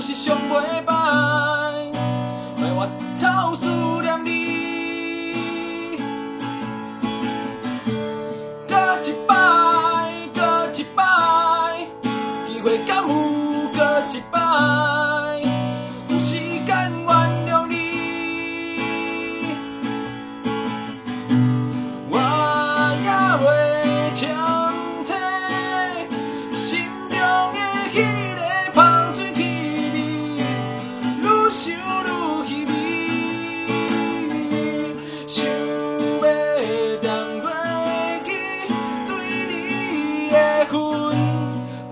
是上袂歹，莫我偷思念你。搁一摆，搁一摆，机会敢有搁一摆？有时间原谅你，我也袂强切心中的迄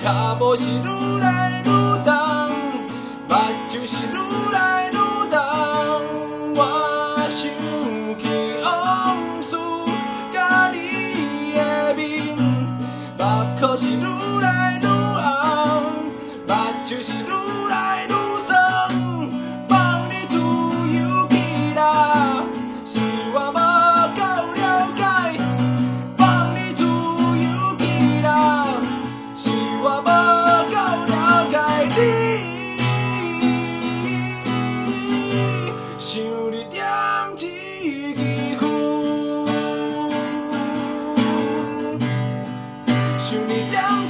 脚步是愈来愈重，目睭是愈来愈重，我想起往事，甲你的面，目眶是愈来。me down.